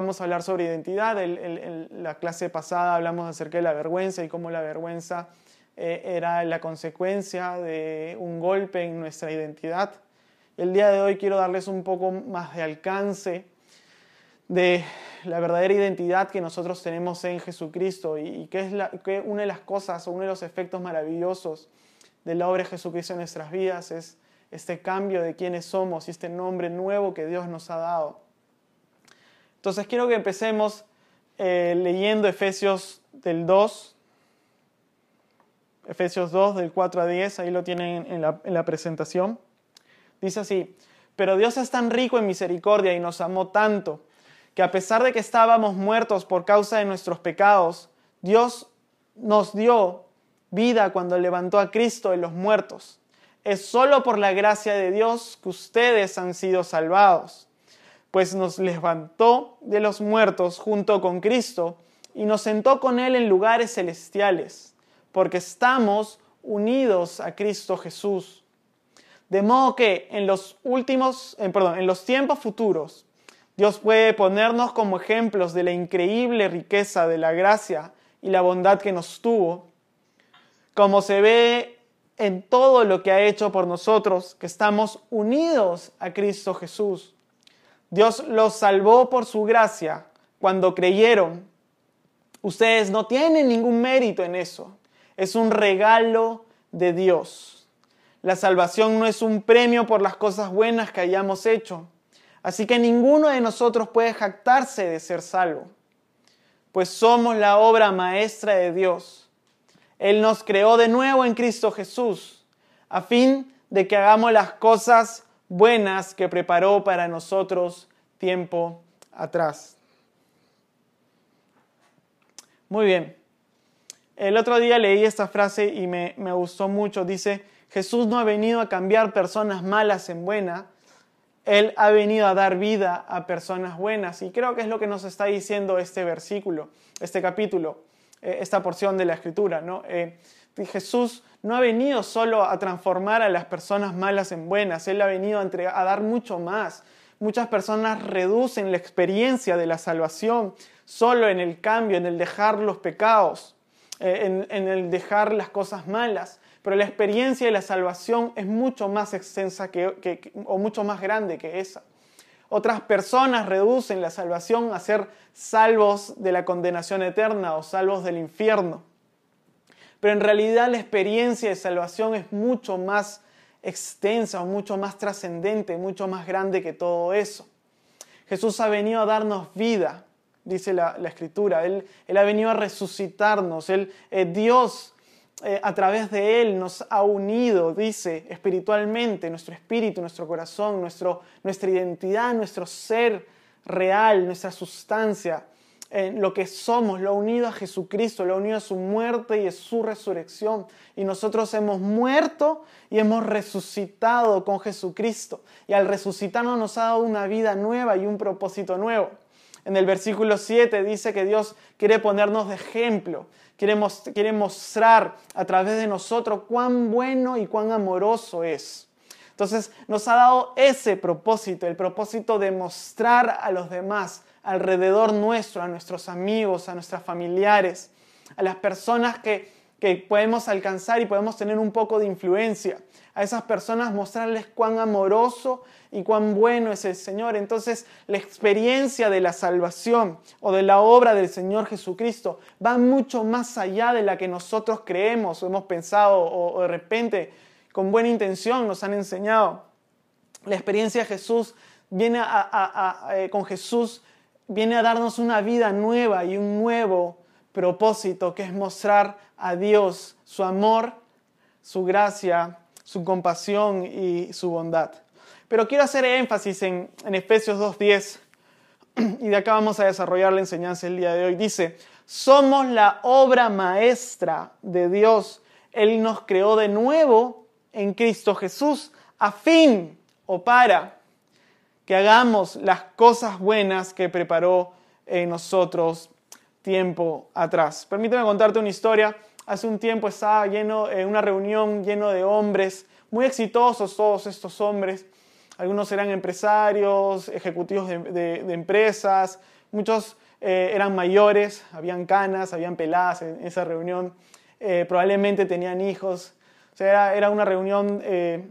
vamos a hablar sobre identidad. En la clase pasada hablamos acerca de la vergüenza y cómo la vergüenza eh, era la consecuencia de un golpe en nuestra identidad. El día de hoy quiero darles un poco más de alcance de la verdadera identidad que nosotros tenemos en Jesucristo y, que es la, que una de las cosas o uno de los efectos maravillosos de la obra de Jesucristo en nuestras vidas es este cambio de quiénes somos y este nombre nuevo que Dios nos ha dado. Entonces quiero que empecemos eh, leyendo Efesios del 2, Efesios 2 del 4 a 10, ahí lo tienen en la, en la presentación. Dice así, pero Dios es tan rico en misericordia y nos amó tanto que a pesar de que estábamos muertos por causa de nuestros pecados, Dios nos dio vida cuando levantó a Cristo de los muertos. Es solo por la gracia de Dios que ustedes han sido salvados, pues nos levantó de los muertos junto con Cristo y nos sentó con Él en lugares celestiales, porque estamos unidos a Cristo Jesús. De modo que en los últimos, eh, perdón, en los tiempos futuros, Dios puede ponernos como ejemplos de la increíble riqueza de la gracia y la bondad que nos tuvo, como se ve en todo lo que ha hecho por nosotros, que estamos unidos a Cristo Jesús. Dios los salvó por su gracia cuando creyeron. Ustedes no tienen ningún mérito en eso. Es un regalo de Dios. La salvación no es un premio por las cosas buenas que hayamos hecho Así que ninguno de nosotros puede jactarse de ser salvo, pues somos la obra maestra de Dios. Él nos creó de nuevo en Cristo Jesús, a fin de que hagamos las cosas buenas que preparó para nosotros tiempo atrás. Muy bien. El otro día leí esta frase y me, me gustó mucho. Dice, Jesús no ha venido a cambiar personas malas en buenas, él ha venido a dar vida a personas buenas y creo que es lo que nos está diciendo este versículo, este capítulo, eh, esta porción de la escritura. ¿no? Eh, Jesús no ha venido solo a transformar a las personas malas en buenas, Él ha venido a, a dar mucho más. Muchas personas reducen la experiencia de la salvación solo en el cambio, en el dejar los pecados, eh, en el dejar las cosas malas. Pero la experiencia de la salvación es mucho más extensa que, o mucho más grande que esa. Otras personas reducen la salvación a ser salvos de la condenación eterna o salvos del infierno. Pero en realidad la experiencia de salvación es mucho más extensa mucho más trascendente, mucho más grande que todo eso. Jesús ha venido a darnos vida, dice la, Escritura. Él, él, ha venido a resucitarnos. Él, eh, Dios eh, a través de Él nos ha unido, dice, espiritualmente, nuestro espíritu, nuestro corazón, nuestro, nuestra identidad, nuestro ser real, nuestra sustancia, en lo que somos, lo unido a Jesucristo, lo unido a su muerte y a su resurrección. Y nosotros hemos muerto y hemos resucitado con Jesucristo. Y al resucitarnos nos ha dado una vida nueva y un propósito nuevo. En el versículo 7 dice que Dios quiere ponernos de ejemplo, quiere, mostrar a través de nosotros cuán bueno y cuán amoroso es. Entonces nos ha dado ese propósito, el propósito de mostrar a los demás alrededor nuestro, a nuestros amigos, a nuestros familiares, a las personas que, que podemos alcanzar y podemos tener un poco de influencia. A esas personas mostrarles cuán amoroso y cuán bueno es el Señor. Entonces la experiencia de la salvación o de la obra del Señor Jesucristo va mucho más allá de la que nosotros creemos o hemos pensado o, de repente con buena intención nos han enseñado. La experiencia de Jesús viene eh, con Jesús viene a darnos una vida nueva y un nuevo propósito que es mostrar a Dios su amor, su gracia, su compasión y su bondad. Pero quiero hacer énfasis en, Efesios 2.10 y de acá vamos a desarrollar la enseñanza el día de hoy. Dice, somos la obra maestra de Dios. Él nos creó de nuevo en Cristo Jesús a fin o para que hagamos las cosas buenas que preparó en nosotros tiempo atrás. Permíteme contarte una historia. Hace un tiempo estaba lleno, en una reunión lleno de hombres, muy exitosos todos estos hombres, algunos eran empresarios, ejecutivos de, empresas, muchos eh, eran mayores, habían canas, habían peladas en esa reunión, eh, probablemente tenían hijos, o sea, era, una reunión eh,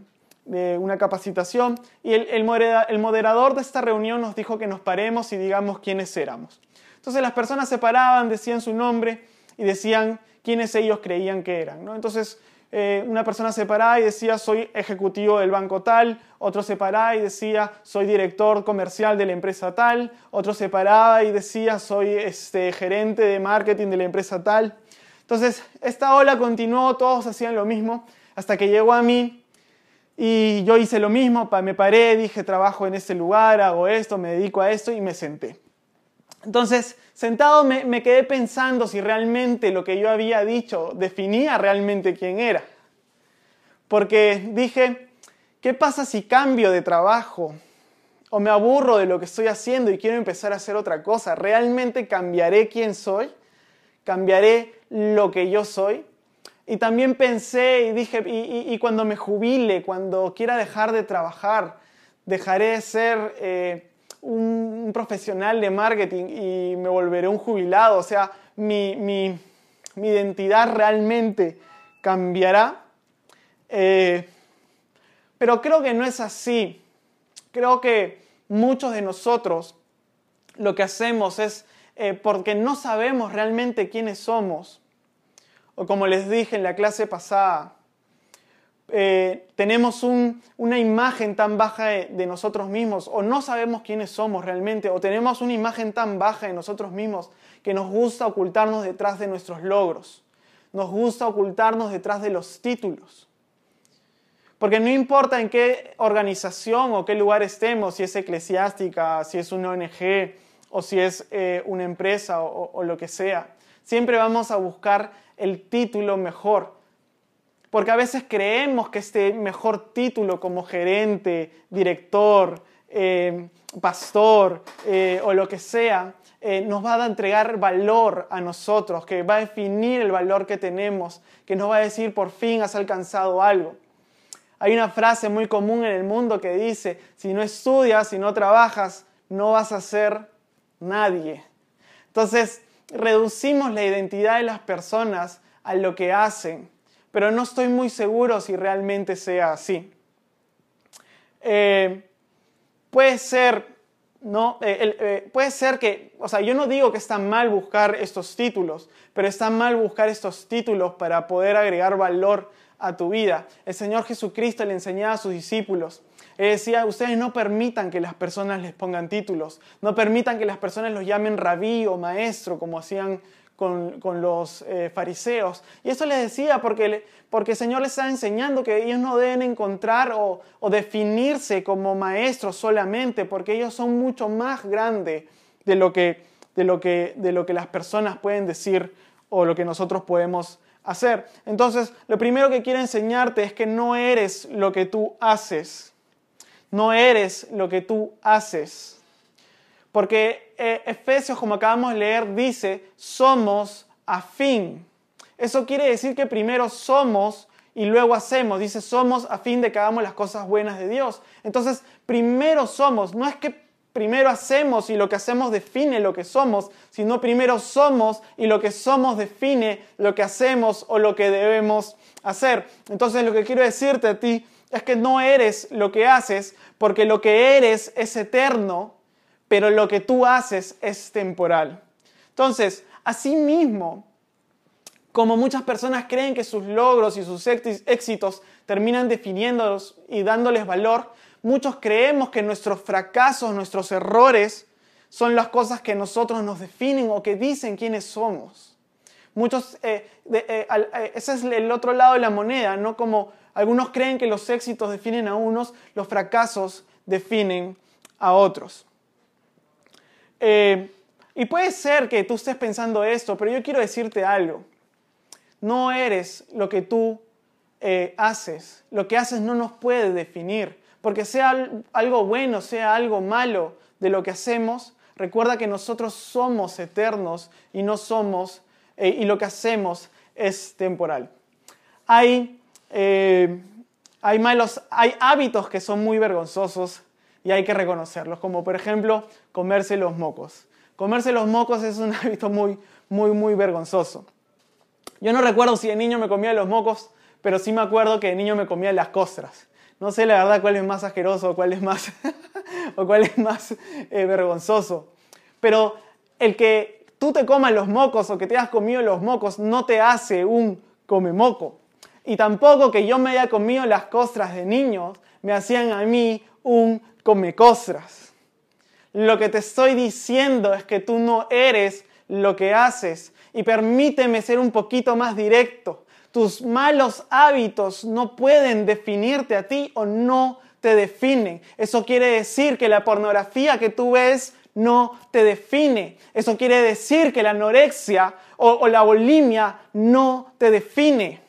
de una capacitación y el, el moderador de esta reunión nos dijo que nos paremos y digamos quiénes éramos. Entonces las personas se paraban, decían su nombre y decían quiénes ellos creían que eran. ¿no? Entonces eh, una persona se paraba y decía soy ejecutivo del banco tal, otro se paraba y decía soy director comercial de la empresa tal, otro se paraba y decía soy este, gerente de marketing de la empresa tal. Entonces esta ola continuó, todos hacían lo mismo, hasta que llegó a mí y yo hice lo mismo, me paré, dije trabajo en este lugar, hago esto, me dedico a esto y me senté. Entonces, sentado me, quedé pensando si realmente lo que yo había dicho definía realmente quién era. Porque dije, ¿qué pasa si cambio de trabajo? ¿O me aburro de lo que estoy haciendo y quiero empezar a hacer otra cosa? ¿Realmente cambiaré quién soy? ¿Cambiaré lo que yo soy? Y también pensé y dije, y, cuando me jubile, cuando quiera dejar de trabajar, dejaré de ser... Eh, un, profesional de marketing y me volveré un jubilado, o sea, mi, mi, identidad realmente cambiará. Eh, pero creo que no es así. Creo que muchos de nosotros lo que hacemos es eh, porque no sabemos realmente quiénes somos. O como les dije en la clase pasada, eh, tenemos una imagen tan baja de, nosotros mismos o no sabemos quiénes somos realmente o tenemos una imagen tan baja de nosotros mismos que nos gusta ocultarnos detrás de nuestros logros, nos gusta ocultarnos detrás de los títulos. Porque no importa en qué organización o qué lugar estemos, si es eclesiástica, si es una ONG o si es eh, una empresa o lo que sea, siempre vamos a buscar el título mejor porque a veces creemos que este mejor título como gerente, director, eh, pastor eh, o lo que sea, eh, nos va a entregar valor a nosotros, que va a definir el valor que tenemos, que nos va a decir por fin has alcanzado algo. Hay una frase muy común en el mundo que dice, si no estudias, si no trabajas, no vas a ser nadie. Entonces, reducimos la identidad de las personas a lo que hacen pero no estoy muy seguro si realmente sea así. Eh, puede ser, ¿no? Eh, eh, puede ser que, o sea, yo no digo que está mal buscar estos títulos, pero está mal buscar estos títulos para poder agregar valor a tu vida. El Señor Jesucristo le enseñaba a sus discípulos. Decía, ustedes no permitan que las personas les pongan títulos, no permitan que las personas los llamen rabí o maestro, como hacían con, los eh, fariseos. Y eso les decía porque, porque el Señor les está enseñando que ellos no deben encontrar o, definirse como maestros solamente, porque ellos son mucho más grandes de lo, que, de, lo que, de lo que las personas pueden decir o lo que nosotros podemos hacer. Entonces, lo primero que quiero enseñarte es que no eres lo que tú haces. No eres lo que tú haces. Porque eh, Efesios, como acabamos de leer, dice, somos afín. Eso quiere decir que primero somos y luego hacemos. Dice, somos a fin de que hagamos las cosas buenas de Dios. Entonces, primero somos. No es que primero hacemos y lo que hacemos define lo que somos, sino primero somos y lo que somos define lo que hacemos o lo que debemos hacer. Entonces, lo que quiero decirte a ti es que no eres lo que haces, porque lo que eres es eterno pero lo que tú haces es temporal. Entonces, asimismo, como muchas personas creen que sus logros y sus éxitos terminan definiéndolos y dándoles valor, muchos creemos que nuestros fracasos, nuestros errores, son las cosas que nosotros nos definen o que dicen quiénes somos. Muchos, eh, eh, eh, ese es el otro lado de la moneda, ¿no? Como algunos creen que los éxitos definen a unos, los fracasos definen a otros. Eh, y puede ser que tú estés pensando esto, pero yo quiero decirte algo. No eres lo que tú eh, haces. Lo que haces no nos puede definir. Porque sea algo bueno, sea algo malo de lo que hacemos, recuerda que nosotros somos eternos y no somos, eh, y lo que hacemos es temporal. Hay, hay, malos, hay hábitos que son muy vergonzosos y hay que reconocerlos, como por ejemplo comerse los mocos. Comerse los mocos es un hábito muy, muy, muy vergonzoso. Yo no recuerdo si de niño me comía los mocos, pero sí me acuerdo que de niño me comía las costras. No sé la verdad cuál es más asqueroso cuál es más, o cuál es más eh, vergonzoso. Pero el que tú te comas los mocos o que te hayas comido los mocos no te hace un come moco. Y tampoco que yo me haya comido las costras de niños me hacían a mí un come costras. Lo que te estoy diciendo es que tú no eres lo que haces. Y permíteme ser un poquito más directo. Tus malos hábitos no pueden definirte a ti o no te definen. Eso quiere decir que la pornografía que tú ves no te define. Eso quiere decir que la anorexia o, o la bulimia no te define.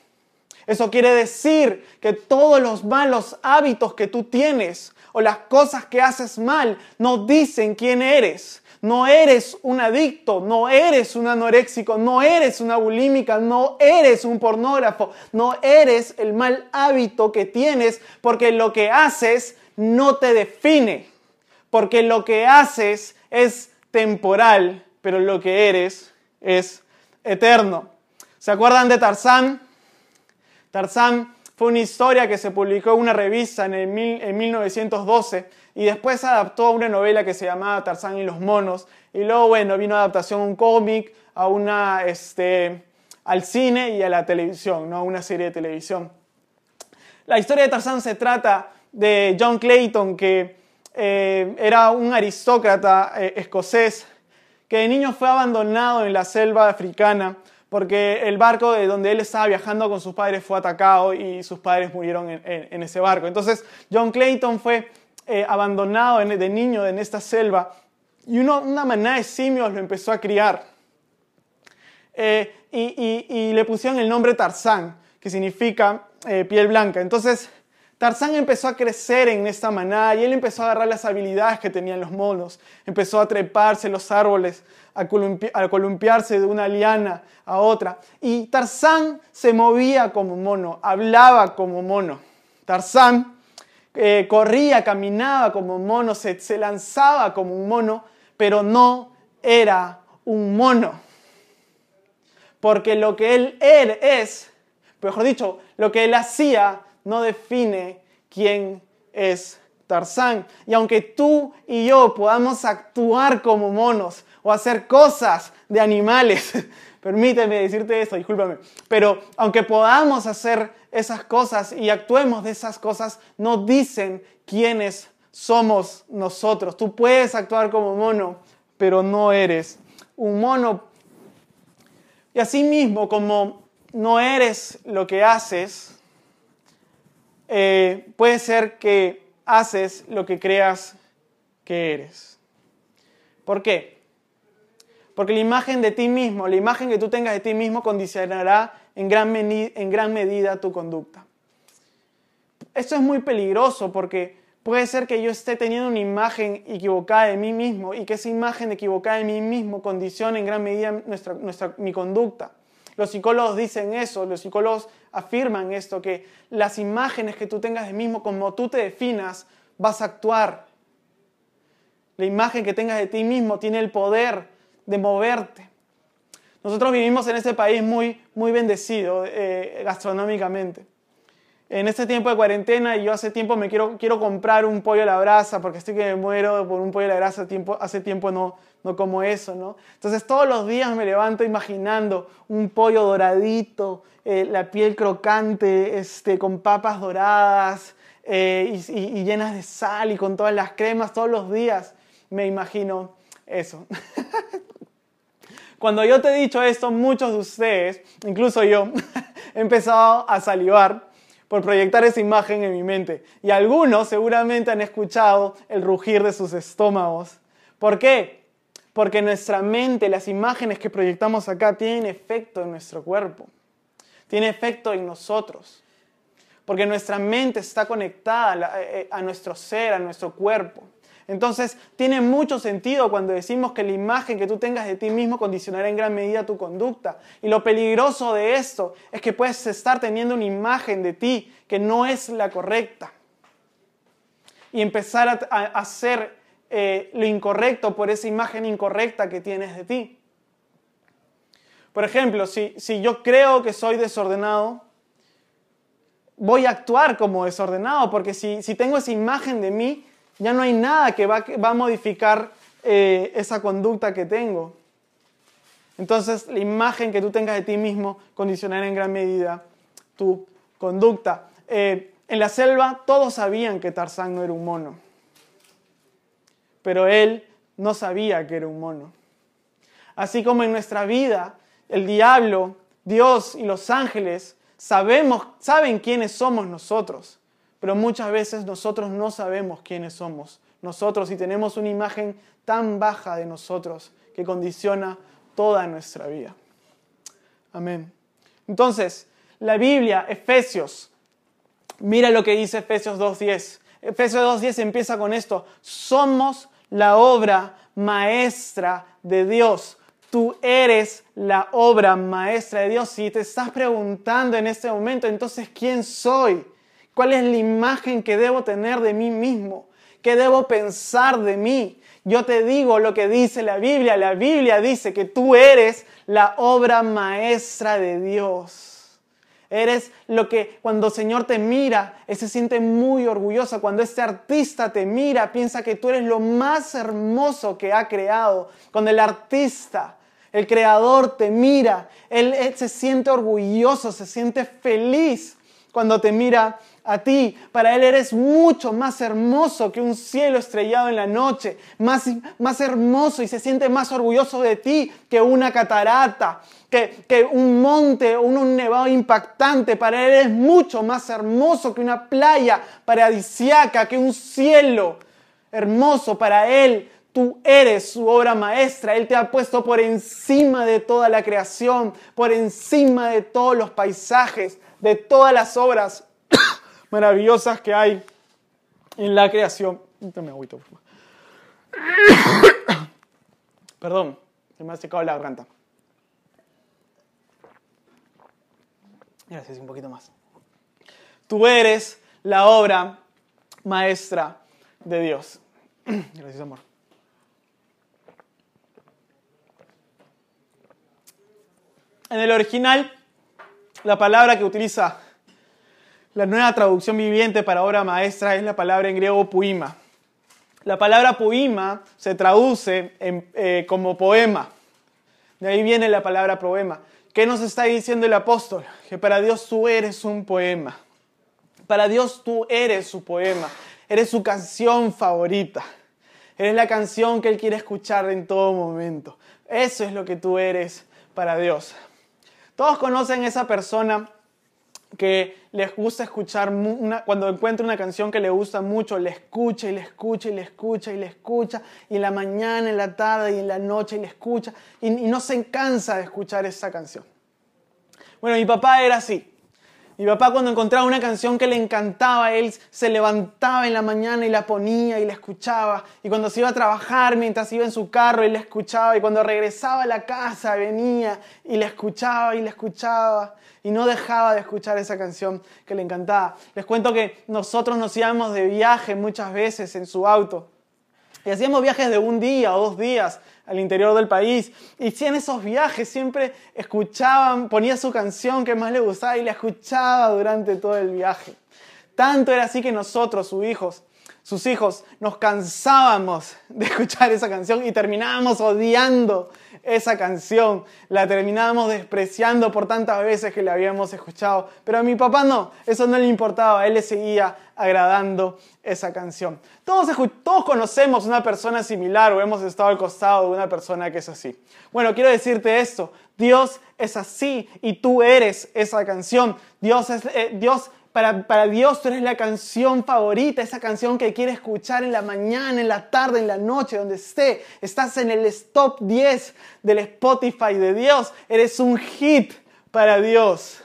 Eso quiere decir que todos los malos hábitos que tú tienes o las cosas que haces mal no dicen quién eres. No eres un adicto, no eres un anoréxico, no eres una bulímica, no eres un pornógrafo, no eres el mal hábito que tienes porque lo que haces no te define, porque lo que haces es temporal, pero lo que eres es eterno. ¿Se acuerdan de Tarzán? Tarzán fue una historia que se publicó en una revista en, el en 1912 y después se adaptó a una novela que se llamaba Tarzán y los monos. Y luego, bueno, vino adaptación a un cómic, a una, este, al cine y a la televisión, ¿no? Una serie de televisión. La historia de Tarzán se trata de John Clayton, que eh, era un aristócrata eh, escocés, que de niño fue abandonado en la selva africana porque el barco de donde él estaba viajando con sus padres fue atacado y sus padres murieron en, ese barco. Entonces John Clayton fue eh, abandonado de niño en esta selva y una manada de simios lo empezó a criar. Eh, y, le pusieron el nombre Tarzán, que significa eh, piel blanca. Entonces Tarzán empezó a crecer en esta manada y él empezó a agarrar las habilidades que tenían los monos. Empezó a treparse los árboles, a, columpiarse de una liana a otra. Y Tarzán se movía como mono, hablaba como mono. Tarzán eh, corría, caminaba como mono, se, se lanzaba como un mono, pero no era un mono. Porque lo que él era es, mejor dicho, lo que él hacía no define quién es Tarzán. Y aunque tú y yo podamos actuar como monos, o hacer cosas de animales. Permíteme decirte esto, discúlpame. Pero aunque podamos hacer esas cosas y actuemos de esas cosas, no dicen quiénes somos nosotros. Tú puedes actuar como mono, pero no eres un mono. Y así mismo, como no eres lo que haces, eh, puede ser que haces lo que creas que eres. ¿Por qué? Porque la imagen de ti mismo, la imagen que tú tengas de ti mismo condicionará en gran, en gran medida tu conducta. Esto es muy peligroso porque puede ser que yo esté teniendo una imagen equivocada de mí mismo y que esa imagen equivocada de mí mismo condicione en gran medida nuestra, nuestra, mi conducta. Los psicólogos dicen eso, los psicólogos afirman esto, que las imágenes que tú tengas de mismo, como tú te definas, vas a actuar. La imagen que tengas de ti mismo tiene el poder de moverte. Nosotros vivimos en este país muy, muy bendecido eh, gastronómicamente. En este tiempo de cuarentena, yo hace tiempo me quiero, quiero comprar un pollo a la brasa, porque estoy que me muero por un pollo a la brasa, tiempo, hace tiempo no, no como eso, ¿no? Entonces todos los días me levanto imaginando un pollo doradito, eh, la piel crocante, este, con papas doradas eh, y, y llenas de sal y con todas las cremas, todos los días me imagino eso. Cuando yo te he dicho esto, muchos de ustedes, incluso yo, he empezado a salivar por proyectar esa imagen en mi mente. Y algunos seguramente han escuchado el rugir de sus estómagos. ¿Por qué? Porque nuestra mente, las imágenes que proyectamos acá, tienen efecto en nuestro cuerpo. Tiene efecto en nosotros. Porque nuestra mente está conectada eh, a nuestro ser, a nuestro cuerpo. Entonces, tiene mucho sentido cuando decimos que la imagen que tú tengas de ti mismo condicionará en gran medida tu conducta. Y lo peligroso de esto es que puedes estar teniendo una imagen de ti que no es la correcta. Y empezar a, hacer eh, lo incorrecto por esa imagen incorrecta que tienes de ti. Por ejemplo, si, si yo creo que soy desordenado, voy a actuar como desordenado, porque si, si tengo esa imagen de mí, ya no hay nada que va, a modificar eh, esa conducta que tengo. Entonces, la imagen que tú tengas de ti mismo condicionará en gran medida tu conducta. Eh, en la selva todos sabían que Tarzán no era un mono, pero él no sabía que era un mono. Así como en nuestra vida, el diablo, Dios y los ángeles sabemos, saben quiénes somos nosotros, pero muchas veces nosotros no sabemos quiénes somos nosotros y tenemos una imagen tan baja de nosotros que condiciona toda nuestra vida. Amén. Entonces, la Biblia, Efesios, mira lo que dice Efesios 2.10. Efesios 2.10 empieza con esto. Somos la obra maestra de Dios. Tú eres la obra maestra de Dios. Si te estás preguntando en este momento, entonces, ¿quién soy? ¿Cuál es la imagen que debo tener de mí mismo? ¿Qué debo pensar de mí? Yo te digo lo que dice la Biblia. La Biblia dice que tú eres la obra maestra de Dios. Eres lo que cuando el Señor te mira, se siente muy orgulloso. Cuando este artista te mira, piensa que tú eres lo más hermoso que ha creado. Cuando el artista, el creador te mira, él se siente orgulloso, se siente feliz cuando te mira a ti. Para Él eres mucho más hermoso que un cielo estrellado en la noche, más, más hermoso y se siente más orgulloso de ti que una catarata, que, que un monte o un, nevado impactante. Para Él eres mucho más hermoso que una playa paradisiaca, que un cielo hermoso. Para Él Tú eres su obra maestra. Él te ha puesto por encima de toda la creación, por encima de todos los paisajes, de todas las obras maravillosas que hay en la creación. Perdón, se me ha secado la garganta. Gracias, un poquito más. Tú eres la obra maestra de Dios. Gracias, amor. En el original, la palabra que utiliza la nueva traducción viviente para obra maestra es la palabra en griego puima. La palabra puima se traduce eh, como poema. De ahí viene la palabra poema. ¿Qué nos está diciendo el apóstol? Que para Dios tú eres un poema. Para Dios tú eres su poema. Eres su canción favorita. Eres la canción que Él quiere escuchar en todo momento. Eso es lo que tú eres para Dios. Todos conocen esa persona que les gusta escuchar, cuando encuentra una canción que le gusta mucho, le escucha y le escucha y le escucha y le escucha, y en la mañana, en la tarde y en la noche y le escucha, y, y no se cansa de escuchar esa canción. Bueno, mi papá era así. Mi papá cuando encontraba una canción que le encantaba, él se levantaba en la mañana y la ponía y la escuchaba. Y cuando se iba a trabajar, mientras iba en su carro, él la escuchaba. Y cuando regresaba a la casa, venía y la escuchaba y la escuchaba. Y no dejaba de escuchar esa canción que le encantaba. Les cuento que nosotros nos íbamos de viaje muchas veces en su auto. Y hacíamos viajes de un día o dos días al interior del país. Y si en esos viajes siempre escuchaban, ponía su canción que más le gustaba y la escuchaba durante todo el viaje. Tanto era así que nosotros, sus hijos, sus hijos, nos cansábamos de escuchar esa canción y terminábamos odiando esa canción. La terminábamos despreciando por tantas veces que la habíamos escuchado. Pero a mi papá no, eso no le importaba, él le seguía agradando esa canción. Todos, todos conocemos una persona similar o hemos estado al costado de una persona que es así. Bueno, quiero decirte esto, Dios es así y tú eres esa canción. Dios, es, eh, Dios para, Dios tú eres la canción favorita, esa canción que quiere escuchar en la mañana, en la tarde, en la noche, donde esté. Estás en el top 10 del Spotify de Dios. Eres un hit para Dios.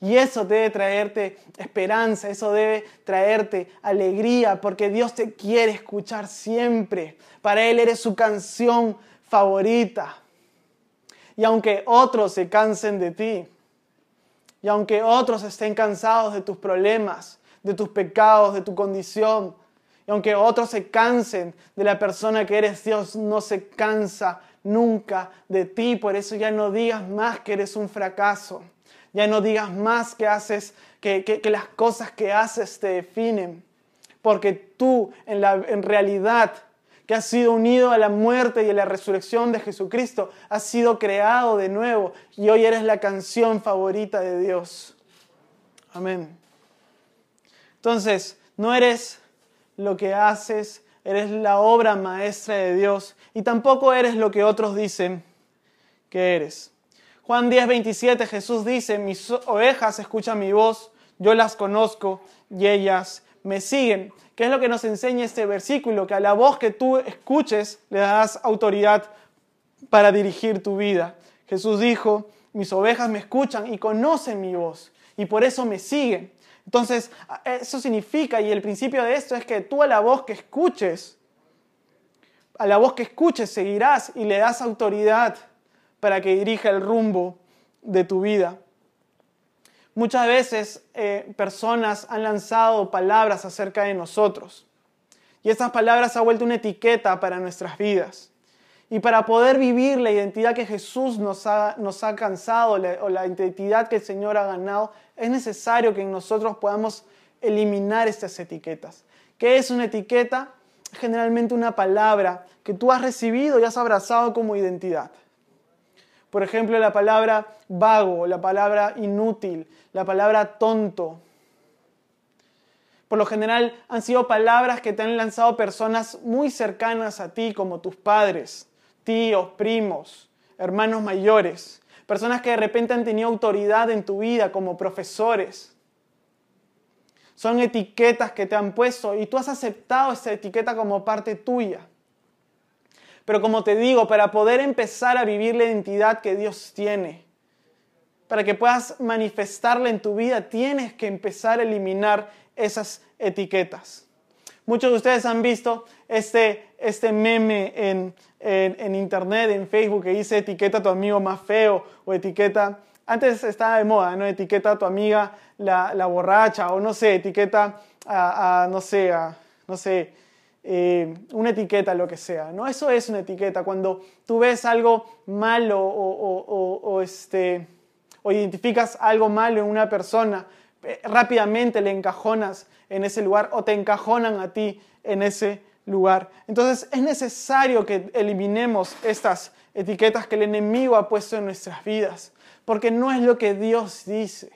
Y eso debe traerte esperanza, eso debe traerte alegría, porque Dios te quiere escuchar siempre. Para Él eres su canción favorita. Y aunque otros se cansen de ti, y aunque otros estén cansados de tus problemas, de tus pecados, de tu condición, Y aunque otros se cansen de la persona que eres, Dios no se cansa nunca de ti. Por eso ya no digas más que eres un fracaso. Ya no digas más que haces, que, que, las cosas que haces te definen. Porque tú en, la, en realidad que has sido unido a la muerte y a la resurrección de Jesucristo, has sido creado de nuevo y hoy eres la canción favorita de Dios. Amén. Entonces, no eres lo que haces, eres la obra maestra de Dios y tampoco eres lo que otros dicen que eres. Juan 10, 27 Jesús dice, mis ovejas escuchan mi voz, yo las conozco y ellas me siguen. ¿Qué es lo que nos enseña este versículo? Que a la voz que tú escuches le das autoridad para dirigir tu vida. Jesús dijo, mis ovejas me escuchan y conocen mi voz y por eso me siguen. Entonces, eso significa, y el principio de esto es que tú a la voz que escuches, a la voz que escuches seguirás y le das autoridad para que dirija el rumbo de tu vida. Muchas veces eh, personas han lanzado palabras acerca de nosotros y estas palabras han vuelto una etiqueta para nuestras vidas. Y para poder vivir la identidad que Jesús nos ha, nos ha alcanzado o la identidad que el Señor ha ganado, es necesario que en nosotros podamos eliminar estas etiquetas. ¿Qué es una etiqueta? Generalmente una palabra que tú has recibido y has abrazado como identidad. Por ejemplo, la palabra vago, la palabra inútil, la palabra tonto. Por lo general han sido palabras que te han lanzado personas muy cercanas a ti, como tus padres, tíos, primos, hermanos mayores personas que de repente han tenido autoridad en tu vida como profesores. Son etiquetas que te han puesto y tú has aceptado esa etiqueta como parte tuya. Pero como te digo, para poder empezar a vivir la identidad que Dios tiene, para que puedas manifestarla en tu vida, tienes que empezar a eliminar esas etiquetas. Muchos de ustedes han visto este, este meme en, en, internet, en Facebook, que dice etiqueta a tu amigo más feo o etiqueta, antes estaba de moda, ¿no? Etiqueta a tu amiga la, la borracha o no sé, etiqueta a, no sé, a, no sé, eh, una etiqueta, lo que sea, ¿no? Eso es una etiqueta. Cuando tú ves algo malo o, o, o, este, identificas algo malo en una persona, eh, rápidamente le encajonas en ese lugar o te encajonan a ti en ese lugar. Entonces es necesario que eliminemos estas etiquetas que el enemigo ha puesto en nuestras vidas, porque no es lo que Dios dice.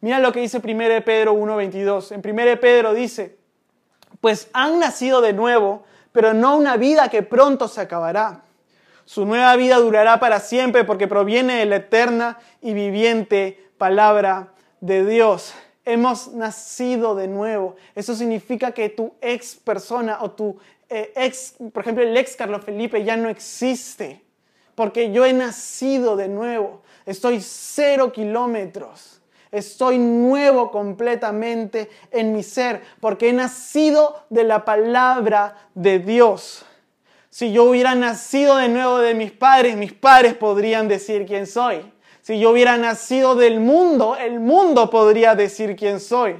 Mira lo que dice 1 Pedro 1.22. En 1 Pedro dice, pues han nacido de nuevo, pero no una vida que pronto se acabará. Su nueva vida durará para siempre porque proviene de la eterna y viviente palabra de Dios hemos nacido de nuevo. Eso significa que tu ex persona o tu eh, ex, por ejemplo, el ex Carlos Felipe ya no existe. Porque yo he nacido de nuevo. Estoy cero kilómetros. Estoy nuevo completamente en mi ser. Porque he nacido de la palabra de Dios. Si yo hubiera nacido de nuevo de mis padres, mis padres podrían decir quién soy. Si yo hubiera nacido del mundo, el mundo podría decir quién soy.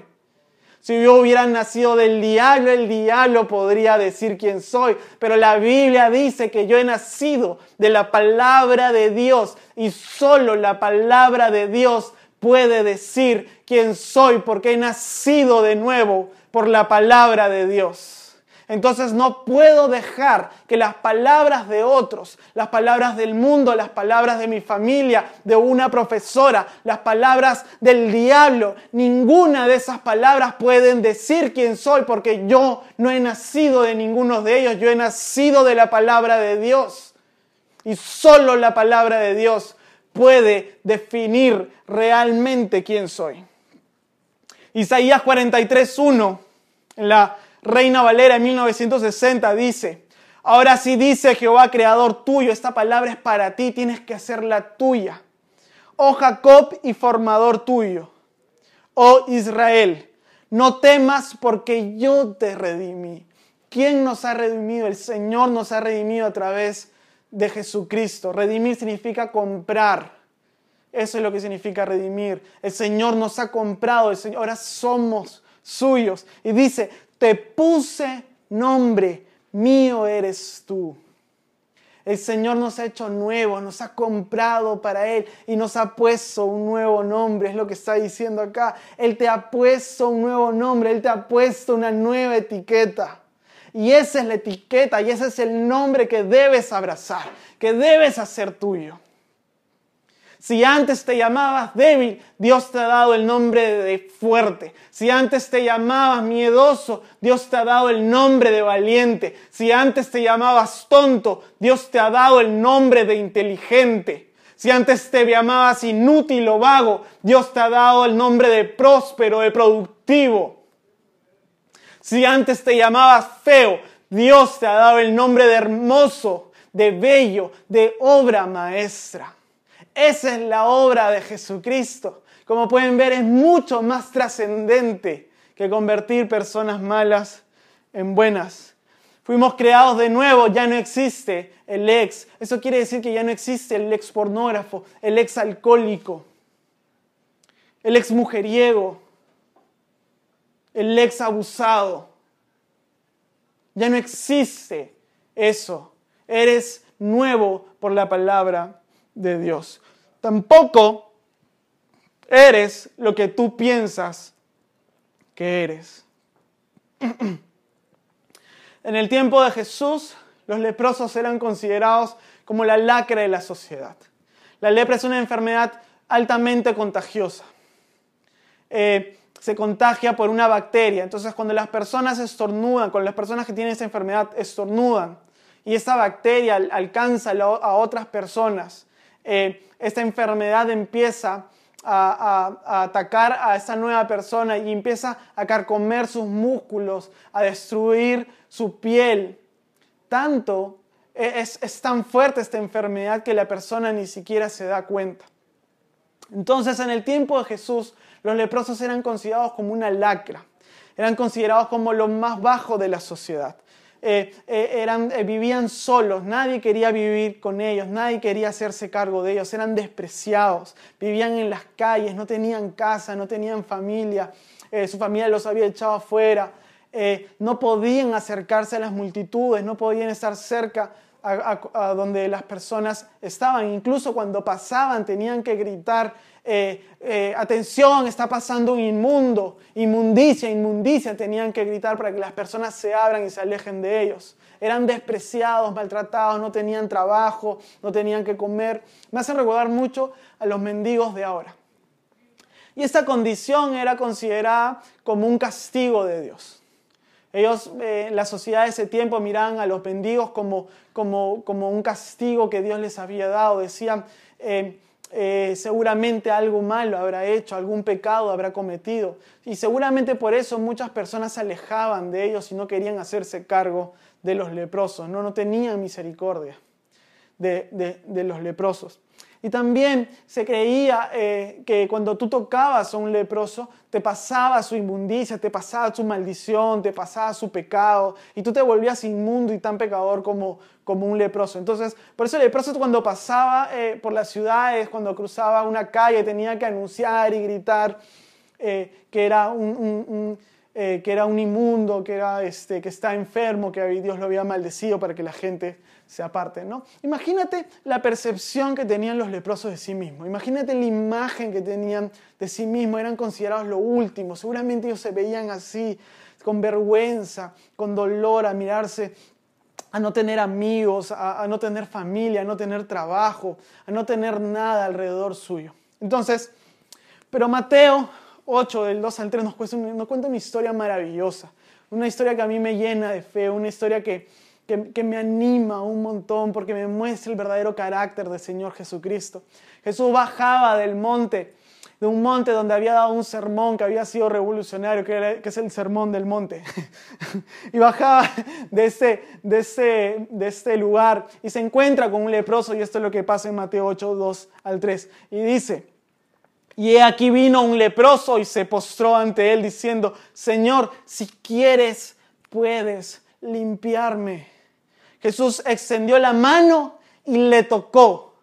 Si yo hubiera nacido del diablo, el diablo podría decir quién soy. Pero la Biblia dice que yo he nacido de la palabra de Dios y solo la palabra de Dios puede decir quién soy porque he nacido de nuevo por la palabra de Dios. Entonces no puedo dejar que las palabras de otros, las palabras del mundo, las palabras de mi familia, de una profesora, las palabras del diablo, ninguna de esas palabras pueden decir quién soy porque yo no he nacido de ninguno de ellos, yo he nacido de la palabra de Dios. Y solo la palabra de Dios puede definir realmente quién soy. Isaías 43.1, en la Reina Valera en 1960 dice, ahora sí dice Jehová, creador tuyo, esta palabra es para ti, tienes que hacerla tuya. Oh Jacob y formador tuyo. Oh Israel, no temas porque yo te redimí. ¿Quién nos ha redimido? El Señor nos ha redimido a través de Jesucristo. Redimir significa comprar. Eso es lo que significa redimir. El Señor nos ha comprado, ahora somos suyos. Y dice, te puse nombre, mío eres tú. El Señor nos ha hecho nuevos, nos ha comprado para Él y nos ha puesto un nuevo nombre, es lo que está diciendo acá. Él te ha puesto un nuevo nombre, Él te ha puesto una nueva etiqueta. Y esa es la etiqueta y ese es el nombre que debes abrazar, que debes hacer tuyo. Si antes te llamabas débil, Dios te ha dado el nombre de fuerte. Si antes te llamabas miedoso, Dios te ha dado el nombre de valiente. Si antes te llamabas tonto, Dios te ha dado el nombre de inteligente. Si antes te llamabas inútil o vago, Dios te ha dado el nombre de próspero, de productivo. Si antes te llamabas feo, Dios te ha dado el nombre de hermoso, de bello, de obra maestra. Esa es la obra de Jesucristo. Como pueden ver, es mucho más trascendente que convertir personas malas en buenas. Fuimos creados de nuevo, ya no existe el ex. Eso quiere decir que ya no existe el ex pornógrafo, el ex alcohólico, el ex mujeriego, el ex abusado. Ya no existe eso. Eres nuevo por la palabra de Dios. Tampoco eres lo que tú piensas que eres. En el tiempo de Jesús, los leprosos eran considerados como la lacra de la sociedad. La lepra es una enfermedad altamente contagiosa. Eh, se contagia por una bacteria. Entonces, cuando las personas estornudan, cuando las personas que tienen esa enfermedad estornudan y esa bacteria alcanza a otras personas, eh, esta enfermedad empieza a, atacar a esa nueva persona y empieza a carcomer sus músculos, a destruir su piel. Tanto e, es tan fuerte esta enfermedad que la persona ni siquiera se da cuenta. Entonces, en el tiempo de Jesús, los leprosos eran considerados como una lacra, eran considerados como lo más bajo de la sociedad. Eh, eh, eh, vivían solos, nadie quería vivir con ellos, nadie quería hacerse cargo de ellos, eran despreciados, vivían en las calles, no tenían casa, no tenían familia, su familia los había echado afuera, no podían acercarse a las multitudes, no podían estar cerca a, donde las personas estaban. Incluso cuando pasaban tenían que gritar, eh, eh, atención, está pasando un inmundo, inmundicia, inmundicia, tenían que gritar para que las personas se abran y se alejen de ellos. Eran despreciados, maltratados, no tenían trabajo, no tenían que comer. Me hace recordar mucho a los mendigos de ahora. Y esta condición era considerada como un castigo de Dios. Ellos, eh, la sociedad de ese tiempo, miraban a los mendigos como, como, como un castigo que Dios les había dado. Decían, eh, eh, seguramente algo malo habrá hecho, algún pecado habrá cometido. Y seguramente por eso muchas personas se alejaban de ellos y no querían hacerse cargo de los leprosos, no, no tenían misericordia de, de, de los leprosos. Y también se creía eh, que cuando tú tocabas a un leproso, te pasaba su inmundicia, te pasaba su maldición, te pasaba su pecado, y tú te volvías inmundo y tan pecador como, como un leproso. Entonces, por eso el leproso cuando pasaba eh, por las ciudades, cuando cruzaba una calle, tenía que anunciar y gritar eh, que era un, que era un inmundo, que, era, este, que está enfermo, que Dios lo había maldecido para que la gente se aparten, ¿no? Imagínate la percepción que tenían los leprosos de sí mismos, imagínate la imagen que tenían de sí mismos, eran considerados lo último, seguramente ellos se veían así, con vergüenza, con dolor, a mirarse, a no tener amigos, a, no tener familia, a no tener trabajo, a no tener nada alrededor suyo. Entonces, pero Mateo 8, del 2 al 3, nos nos cuenta una historia maravillosa, una historia que a mí me llena de fe, una historia que que, me anima un montón porque me muestra el verdadero carácter del Señor Jesucristo. Jesús bajaba del monte, de un monte donde había dado un sermón que había sido revolucionario, que, es el sermón del monte. y bajaba de este, de, este, de este lugar y se encuentra con un leproso, y esto es lo que pasa en Mateo 8, 2 al 3. Y dice, y aquí vino un leproso y se postró ante él diciendo, Señor, si quieres, puedes limpiarme. Jesús extendió la mano y le tocó,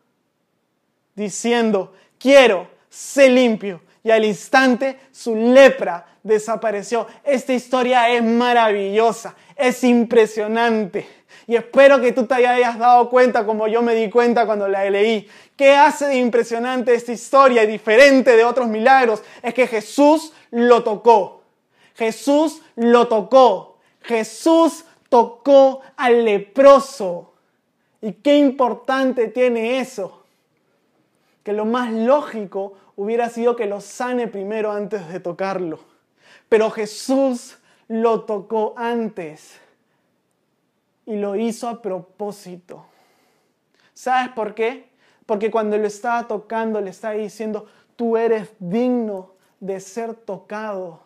diciendo, quiero, sé limpio. y al instante su lepra desapareció. Esta historia es maravillosa, es impresionante. Y espero que tú te hayas dado cuenta como yo me di cuenta cuando la leí. ¿Qué hace de impresionante esta historia y diferente de otros milagros? Es que Jesús lo tocó. Jesús lo tocó. Jesús tocó al leproso. ¿Y qué importante tiene eso? Que lo más lógico hubiera sido que lo sane primero antes de tocarlo. Pero Jesús lo tocó antes y lo hizo a propósito. ¿Sabes por qué? Porque cuando lo estaba tocando le estaba diciendo, tú eres digno de ser tocado,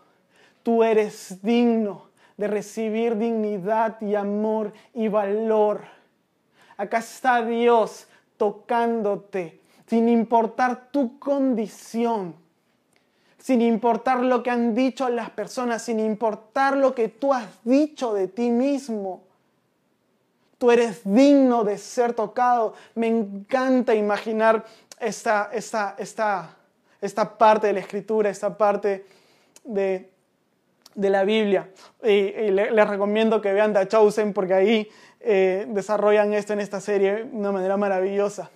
tú eres digno de recibir dignidad y amor y valor. Acá está Dios tocándote, sin importar tu condición, sin importar lo que han dicho las personas, sin importar lo que tú has dicho de ti mismo. Tú eres digno de ser tocado. Me encanta imaginar esta, esta, esta, esta parte de la escritura, esta parte de, de la Biblia. Y, les recomiendo que vean The Chosen porque ahí eh, desarrollan esto en esta serie de una manera maravillosa.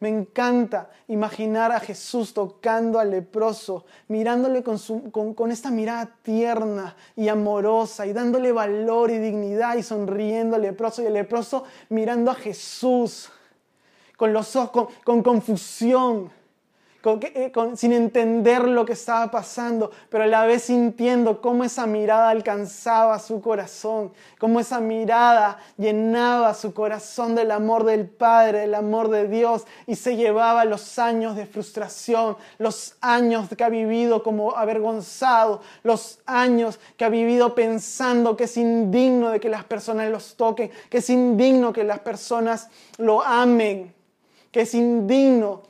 Me encanta imaginar a Jesús tocando al leproso, mirándole con, con, esta mirada tierna y amorosa y dándole valor y dignidad y sonriendo al leproso y el leproso mirando a Jesús con los ojos, con confusión eh, sin entender lo que estaba pasando, pero a la vez sintiendo cómo esa mirada alcanzaba su corazón, cómo esa mirada llenaba su corazón del amor del Padre, del amor de Dios, y se llevaba los años de frustración, los años que ha vivido como avergonzado, los años que ha vivido pensando que es indigno de que las personas los toquen, que es indigno que las personas lo amen, que es indigno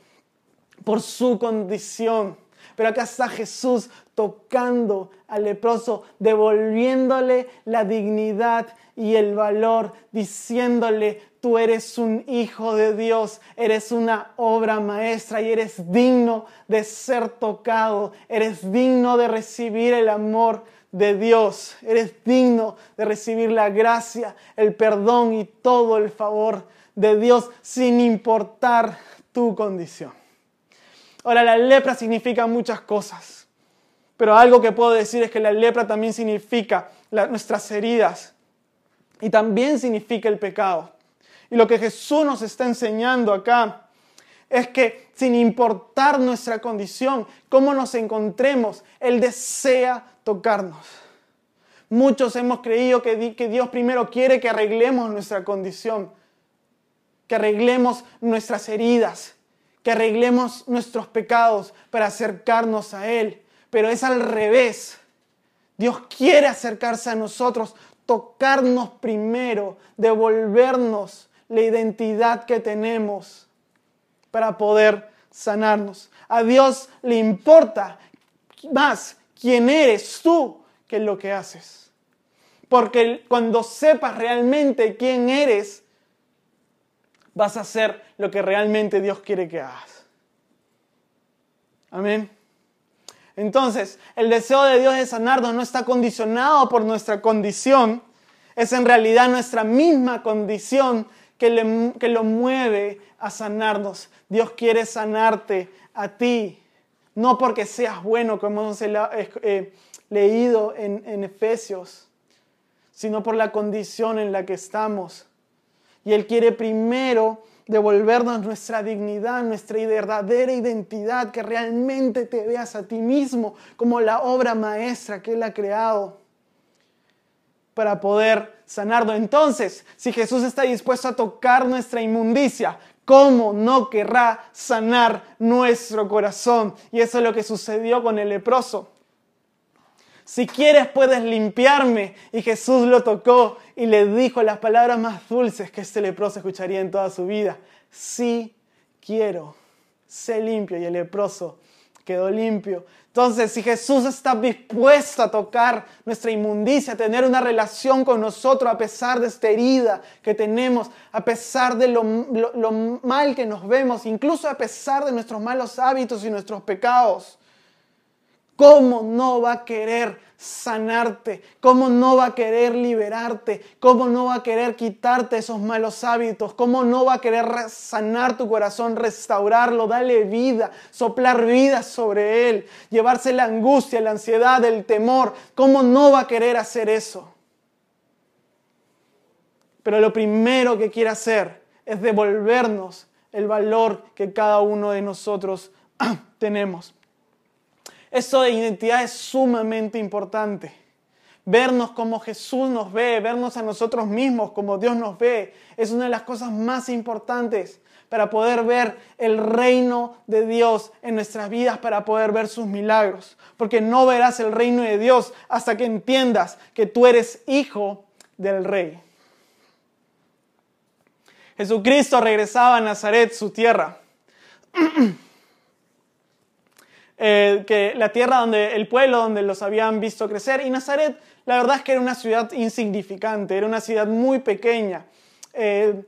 por su condición. Pero acá está Jesús tocando al leproso, devolviéndole la dignidad y el valor, diciéndole, tú eres un hijo de Dios, eres una obra maestra y eres digno de ser tocado, eres digno de recibir el amor de Dios, eres digno de recibir la gracia, el perdón y todo el favor de Dios sin importar tu condición. Ahora, la lepra significa muchas cosas, pero algo que puedo decir es que la lepra también significa nuestras heridas y también significa el pecado. Y lo que Jesús nos está enseñando acá es que sin importar nuestra condición, cómo nos encontremos, Él desea tocarnos. Muchos hemos creído que, que Dios primero quiere que arreglemos nuestra condición, que arreglemos nuestras heridas, que arreglemos nuestros pecados para acercarnos a Él. Pero es al revés. Dios quiere acercarse a nosotros, tocarnos primero, devolvernos la identidad que tenemos para poder sanarnos. A Dios le importa más quién eres tú que lo que haces. Porque cuando sepas realmente quién eres, vas a hacer lo que realmente Dios quiere que hagas. Amén. Entonces, el deseo de Dios de sanarnos no está condicionado por nuestra condición, es en realidad nuestra misma condición que, que lo mueve a sanarnos. Dios quiere sanarte a ti, no porque seas bueno, como hemos eh, leído en, en Efesios, sino por la condición en la que estamos. Y Él quiere primero devolvernos nuestra dignidad, nuestra verdadera identidad, que realmente te veas a ti mismo como la obra maestra que Él ha creado para poder sanarlo. Entonces, si Jesús está dispuesto a tocar nuestra inmundicia, ¿cómo no querrá sanar nuestro corazón? Y eso es lo que sucedió con el leproso. Si quieres puedes limpiarme. Y Jesús lo tocó y le dijo las palabras más dulces que este leproso escucharía en toda su vida. Sí quiero, sé limpio. Y el leproso quedó limpio. Entonces, si Jesús está dispuesto a tocar nuestra inmundicia, a tener una relación con nosotros a pesar de esta herida que tenemos, a pesar de lo, lo mal que nos vemos, incluso a pesar de nuestros malos hábitos y nuestros pecados, ¿cómo no va a querer sanarte? ¿Cómo no va a querer liberarte? ¿Cómo no va a querer quitarte esos malos hábitos? ¿Cómo no va a querer sanar tu corazón, restaurarlo, darle vida, soplar vida sobre él, llevarse la angustia, la ansiedad, el temor? ¿Cómo no va a querer hacer eso? Pero lo primero que quiere hacer es devolvernos el valor que cada uno de nosotros tenemos. Eso de identidad es sumamente importante. Vernos como Jesús nos ve, vernos a nosotros mismos como Dios nos ve, es una de las cosas más importantes para poder ver el reino de Dios en nuestras vidas, para poder ver sus milagros. Porque no verás el reino de Dios hasta que entiendas que tú eres hijo del rey. Jesucristo regresaba a Nazaret, su tierra. Eh, que la tierra donde el pueblo donde los habían visto crecer. Y Nazaret la verdad es que era una ciudad insignificante era una ciudad muy pequeña eh,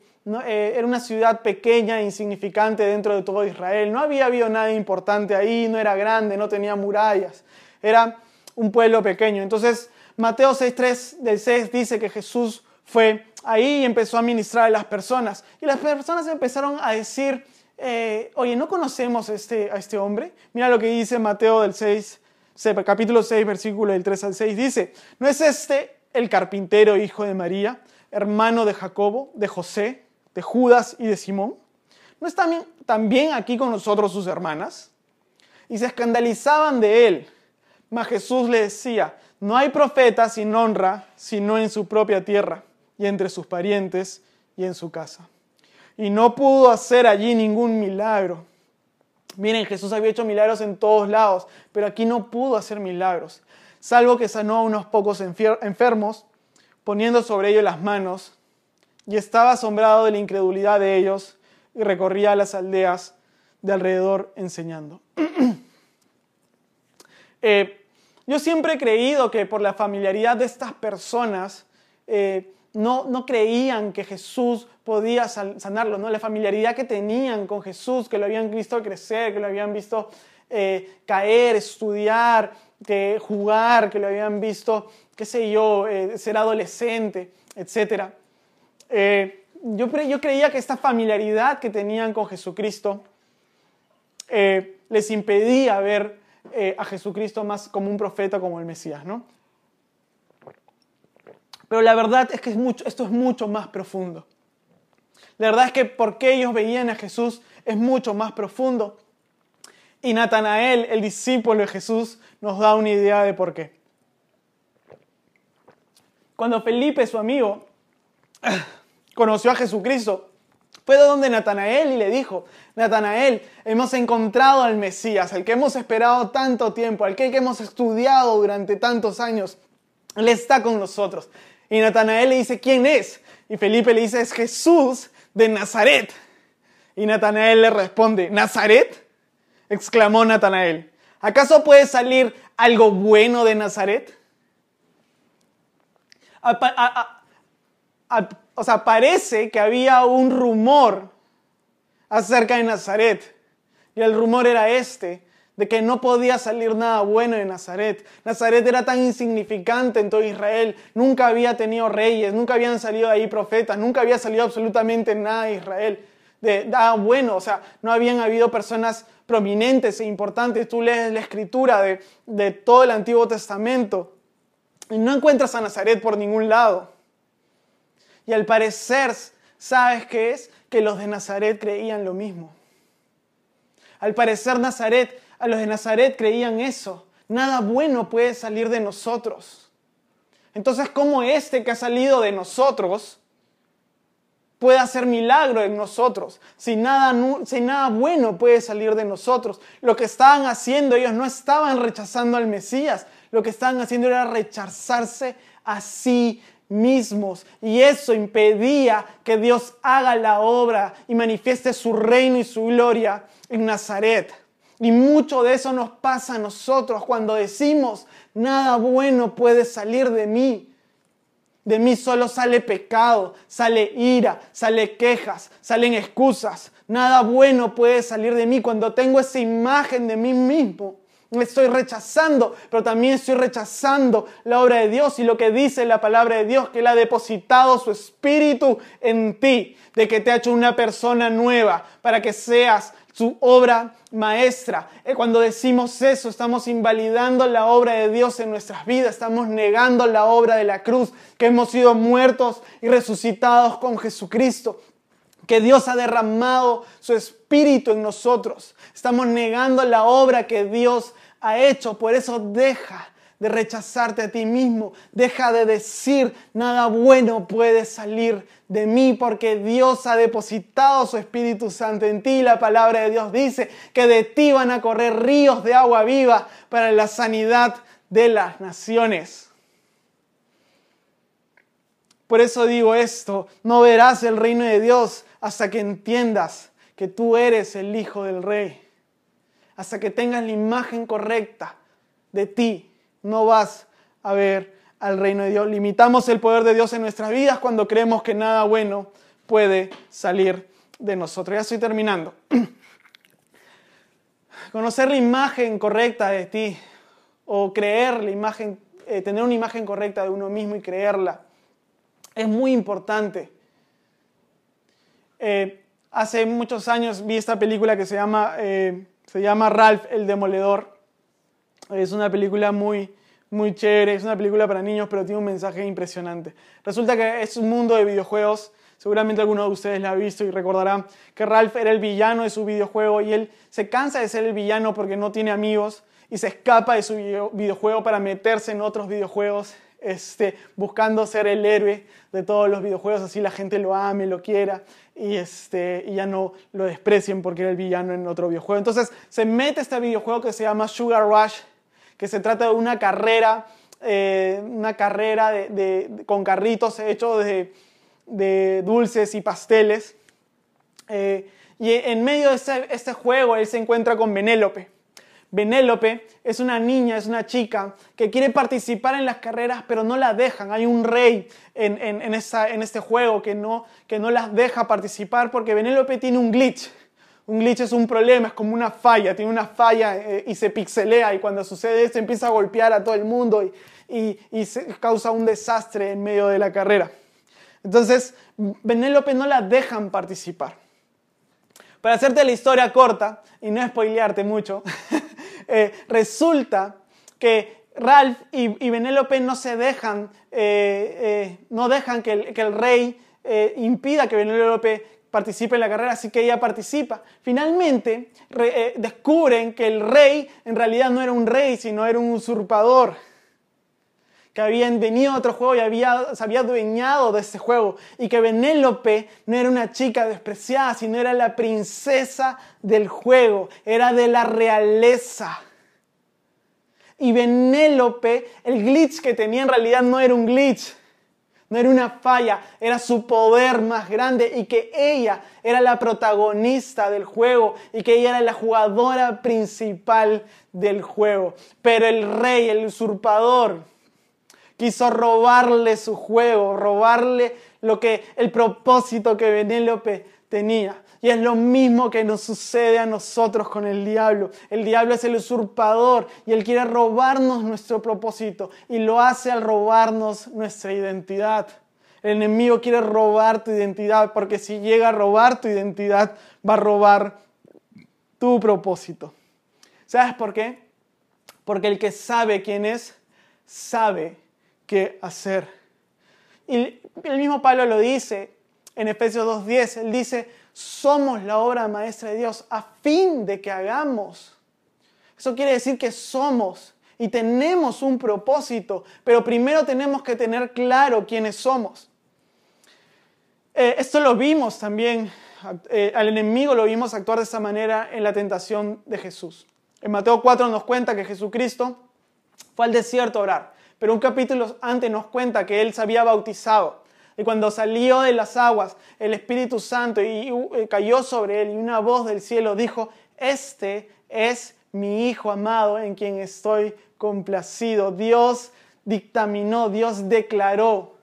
eh, era una ciudad pequeña e insignificante dentro de todo Israel. No había habido nada importante ahí no era grande no tenía murallas era un pueblo pequeño. Entonces Mateo 6.3 del 6 dice que Jesús fue ahí y empezó a ministrar a las personas. Y las personas empezaron a decir eh, oye, ¿no conocemos este, a este hombre? Mira lo que dice Mateo del 6, capítulo 6, versículo del 3 al 6. Dice, ¿no es este el carpintero hijo de María, hermano de Jacobo, de José, de Judas y de Simón? ¿No están también aquí con nosotros sus hermanas? Y se escandalizaban de él. Mas Jesús le decía, no hay profeta sin honra, sino en su propia tierra y entre sus parientes y en su casa y no pudo hacer allí ningún milagro. Miren, Jesús había hecho milagros en todos lados, pero aquí no pudo hacer milagros, salvo que sanó a unos pocos enfermos, poniendo sobre ellos las manos, y estaba asombrado de la incredulidad de ellos y recorría las aldeas de alrededor enseñando. Eh, yo siempre he creído que por la familiaridad de estas personas, eh, no, no creían que Jesús podía sanarlo, ¿no? La familiaridad que tenían con Jesús, que lo habían visto crecer, que lo habían visto eh, caer, estudiar, que jugar, que lo habían visto, qué sé yo, eh, ser adolescente, etc. Eh, yo, yo, creía que esta familiaridad que tenían con Jesucristo les impedía ver a Jesucristo más como un profeta, como el Mesías, ¿no? Pero la verdad es que mucho, esto es mucho más profundo. La verdad es que porque ellos veían a Jesús es mucho más profundo. Y Natanael, el discípulo de Jesús, nos da una idea de por qué. Cuando Felipe, su amigo, conoció a Jesucristo, fue de donde Natanael y le dijo, Natanael, hemos encontrado al Mesías, al que hemos esperado tanto tiempo, al que hemos estudiado durante tantos años. Él está con nosotros. Y Natanael le dice, ¿quién es? Y Felipe le dice, es Jesús de Nazaret. Y Natanael le responde, ¿Nazaret? exclamó Natanael. ¿Acaso puede salir algo bueno de Nazaret? o sea, parece que había un rumor acerca de Nazaret. Y el rumor era este, de que no podía salir nada bueno de Nazaret. Nazaret era tan insignificante en todo Israel, nunca había tenido reyes, nunca habían salido ahí profetas, nunca había salido absolutamente nada de Israel. De nada bueno, o sea, no habían habido personas prominentes e importantes. Tú lees la escritura de, de todo el Antiguo Testamento y no encuentras a Nazaret por ningún lado. Y al parecer, ¿sabes qué es? Que los de Nazaret creían lo mismo. Al parecer Nazaret a los de Nazaret creían eso. Nada bueno puede salir de nosotros. Entonces, ¿cómo este que ha salido de nosotros puede hacer milagro en nosotros? Si nada, nada bueno puede salir de nosotros. Lo que estaban haciendo, ellos no estaban rechazando al Mesías. Lo que estaban haciendo era rechazarse a sí mismos. Y eso impedía que Dios haga la obra y manifieste su reino y su gloria en Nazaret. Y mucho de eso nos pasa a nosotros cuando decimos, nada bueno puede salir de mí. De mí solo sale pecado, sale ira, sale quejas, salen excusas. Nada bueno puede salir de mí cuando tengo esa imagen de mí mismo, estoy rechazando, pero también estoy rechazando la obra de Dios y lo que dice la palabra de Dios, que Él ha depositado su espíritu en ti, de que te ha hecho una persona nueva para que seas su obra maestra. Eh, cuando decimos eso, estamos invalidando la obra de Dios en nuestras vidas, estamos negando la obra de la cruz, que hemos sido muertos y resucitados con Jesucristo que Dios ha derramado su espíritu en nosotros. Estamos negando la obra que Dios ha hecho. Por eso deja de rechazarte a ti mismo. Deja de decir nada bueno puede salir de mí porque Dios ha depositado su Espíritu Santo en ti. La palabra de Dios dice que de ti van a correr ríos de agua viva para la sanidad de las naciones. Por eso digo esto, no verás el reino de Dios hasta que entiendas que tú eres el Hijo del Rey. Hasta que tengas la imagen correcta de ti, no vas a ver al reino de Dios. Limitamos el poder de Dios en nuestras vidas cuando creemos que nada bueno puede salir de nosotros. Ya estoy terminando. Conocer la imagen correcta de ti o creer la imagen, eh, tener una imagen correcta de uno mismo y creerla es muy importante. Eh, hace muchos años vi esta película que se llama, eh, se llama Ralph el Demoledor. Es una película muy, muy chévere, es una película para niños, pero tiene un mensaje impresionante. Resulta que es un mundo de videojuegos. Seguramente alguno de ustedes la ha visto y recordará que Ralph era el villano de su videojuego y él se cansa de ser el villano porque no tiene amigos y se escapa de su videojuego para meterse en otros videojuegos este, buscando ser el héroe de todos los videojuegos, así la gente lo ame, lo quiera y, este, y ya no lo desprecien porque era el villano en otro videojuego. Entonces se mete este videojuego que se llama Sugar Rush, que se trata de una carrera, eh, una carrera de, con carritos hechos de, de, dulces y pasteles. Eh, y en medio de este, este juego él se encuentra con Benélope. Benélope es una niña, es una chica que quiere participar en las carreras, pero no la dejan. Hay un rey en, este juego que no, que no las deja participar porque Benélope tiene un glitch. Un glitch es un problema, es como una falla, tiene una falla eh, y se pixelea y cuando sucede esto empieza a golpear a todo el mundo y, y se causa un desastre en medio de la carrera. Entonces, Benélope no la dejan participar. Para hacerte la historia corta y no spoilearte mucho, Eh, resulta que Ralph y, y Benélope no se dejan, eh, no dejan que el, rey impida que Benélope participe en la carrera, así que ella participa. Finalmente descubren que el rey en realidad no era un rey, sino era un usurpador que habían venido a otro juego y había, se había adueñado de ese juego, y que Benélope no era una chica despreciada, sino era la princesa del juego, era de la realeza. Y Benélope, el glitch que tenía en realidad no era un glitch, no era una falla, era su poder más grande y que ella era la protagonista del juego y que ella era la jugadora principal del juego. Pero el rey, el usurpador, quiso robarle su juego, robarle lo que el propósito que Benélope tenía. Y es lo mismo que nos sucede a nosotros con el diablo. El diablo es el usurpador y él quiere robarnos nuestro propósito y lo hace al robarnos nuestra identidad. El enemigo quiere robar tu identidad porque si llega a robar tu identidad va a robar tu propósito. ¿Sabes por qué? Porque el que sabe quién es, sabe qué hacer. Y el mismo Pablo lo dice en Efesios 2.10. Él dice, somos la obra maestra de Dios a fin de que hagamos. Eso quiere decir que somos y tenemos un propósito, pero primero tenemos que tener claro quiénes somos. Eh, esto lo vimos también, eh, al enemigo lo vimos actuar de esta manera en la tentación de Jesús. En Mateo 4 nos cuenta que Jesucristo fue al desierto a orar. Pero un capítulo antes nos cuenta que él se había bautizado. Y cuando salió de las aguas, el Espíritu Santo y, eh, cayó sobre él y una voz del cielo dijo, este es mi Hijo amado en quien estoy complacido. Dios dictaminó, Dios declaró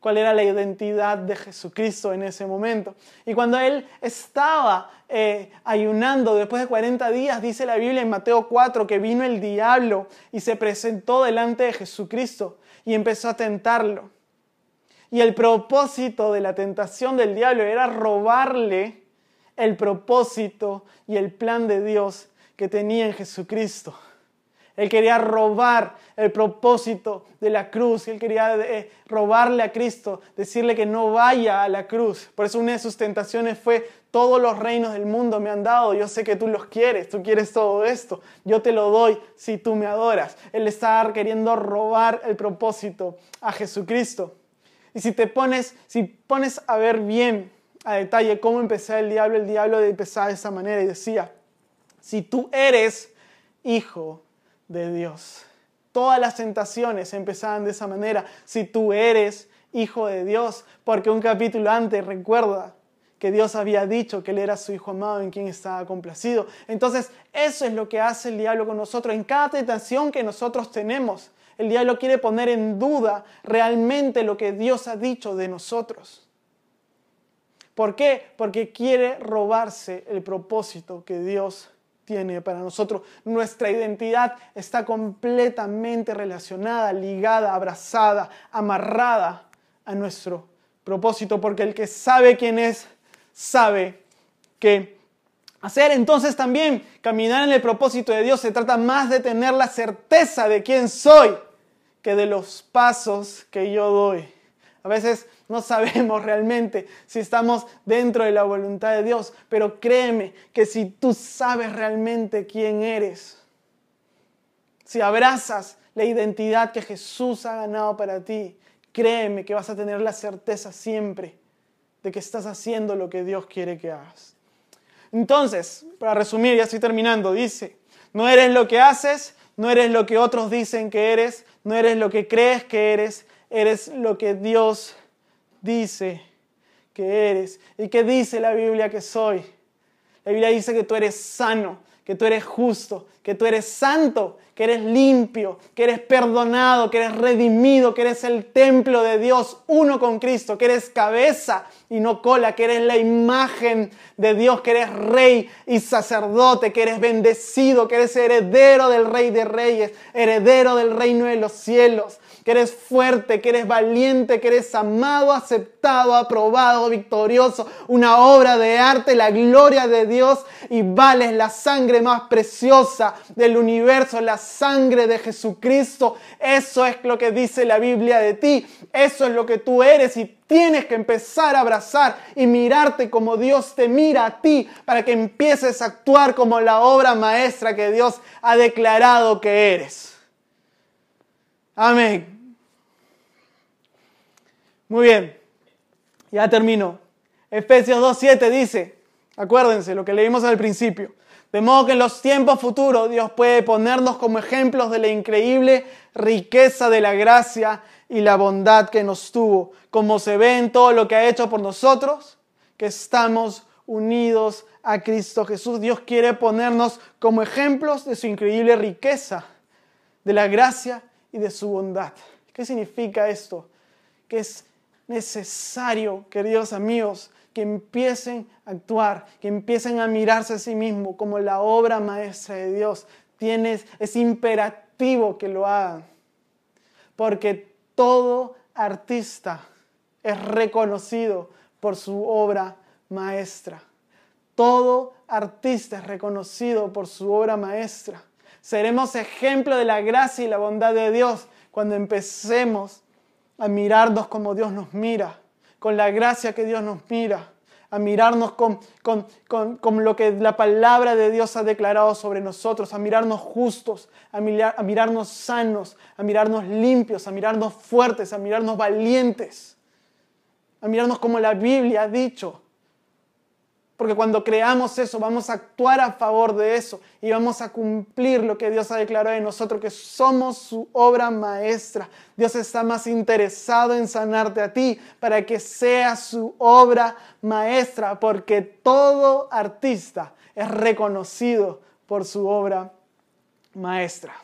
cuál era la identidad de Jesucristo en ese momento. Y cuando él estaba eh, ayunando después de 40 días, dice la Biblia en Mateo 4 que vino el diablo y se presentó delante de Jesucristo y empezó a tentarlo. Y el propósito de la tentación del diablo era robarle el propósito y el plan de Dios que tenía en Jesucristo. Él quería robar el propósito de la cruz. Él quería eh, robarle a Cristo, decirle que no vaya a la cruz. Por eso una de sus tentaciones fue, todos los reinos del mundo me han dado. Yo sé que tú los quieres, tú quieres todo esto. Yo te lo doy si tú me adoras. Él estaba queriendo robar el propósito a Jesucristo. Y si te pones, si pones a ver bien a detalle cómo empezó el diablo, el diablo empezaba de esa manera y decía, si tú eres hijo de Dios. Todas las tentaciones empezaban de esa manera. Si tú eres hijo de Dios, porque un capítulo antes recuerda que Dios había dicho que Él era su Hijo amado en quien estaba complacido. Entonces, eso es lo que hace el diablo con nosotros. En cada tentación que nosotros tenemos, el diablo quiere poner en duda realmente lo que Dios ha dicho de nosotros. ¿Por qué? Porque quiere robarse el propósito que Dios tiene para nosotros. Nuestra identidad está completamente relacionada, ligada, abrazada, amarrada a nuestro propósito, porque el que sabe quién es, sabe qué hacer. Entonces también caminar en el propósito de Dios se trata más de tener la certeza de quién soy que de los pasos que yo doy. A veces no sabemos realmente si estamos dentro de la voluntad de Dios, pero créeme que si tú sabes realmente quién eres, si abrazas la identidad que Jesús ha ganado para ti, créeme que vas a tener la certeza siempre de que estás haciendo lo que Dios quiere que hagas. Entonces, para resumir, ya estoy terminando, dice, no eres lo que haces, no eres lo que otros dicen que eres, no eres lo que crees que eres, eres lo que Dios dice que eres. ¿Y qué dice la Biblia que soy? La Biblia dice que tú eres sano, que tú eres justo, que tú eres santo, que eres limpio, que eres perdonado, que eres redimido, que eres el templo de Dios, uno con Cristo, que eres cabeza y no cola, que eres la imagen de Dios, que eres rey y sacerdote, que eres bendecido, que eres heredero del rey de reyes, heredero del reino de los cielos, que eres fuerte, que eres valiente, que eres amado, aceptado, aprobado, victorioso, una obra de arte, la gloria de Dios y vales la sangre más preciosa del universo, la sangre de Jesucristo. Eso es lo que dice la Biblia de ti, eso es lo que tú eres y tienes que empezar a abrazar y mirarte como Dios te mira a ti para que empieces a actuar como la obra maestra que Dios ha declarado que eres. Amén. Muy bien, ya termino. Efesios 2.7 dice, acuérdense lo que leímos al principio, de modo que en los tiempos futuros Dios puede ponernos como ejemplos de la increíble riqueza de la gracia y la bondad que nos tuvo, como se ve en todo lo que ha hecho por nosotros, que estamos unidos a Cristo Jesús. Dios quiere ponernos como ejemplos de su increíble riqueza, de la gracia y de su bondad. ¿Qué significa esto? Que es necesario, queridos amigos, que empiecen a actuar, que empiecen a mirarse a sí mismos como la obra maestra de Dios. Tienes, es imperativo que lo hagan, porque todo artista es reconocido por su obra maestra. Todo artista es reconocido por su obra maestra. Seremos ejemplo de la gracia y la bondad de Dios cuando empecemos a mirarnos como Dios nos mira, con la gracia que Dios nos mira, a mirarnos con, con, lo que la palabra de Dios ha declarado sobre nosotros, a mirarnos justos, a, a mirarnos sanos, a mirarnos limpios, a mirarnos fuertes, a mirarnos valientes, a mirarnos como la Biblia ha dicho, porque cuando creamos eso, vamos a actuar a favor de eso y vamos a cumplir lo que Dios ha declarado de nosotros, que somos su obra maestra. Dios está más interesado en sanarte a ti para que sea su obra maestra, porque todo artista es reconocido por su obra maestra.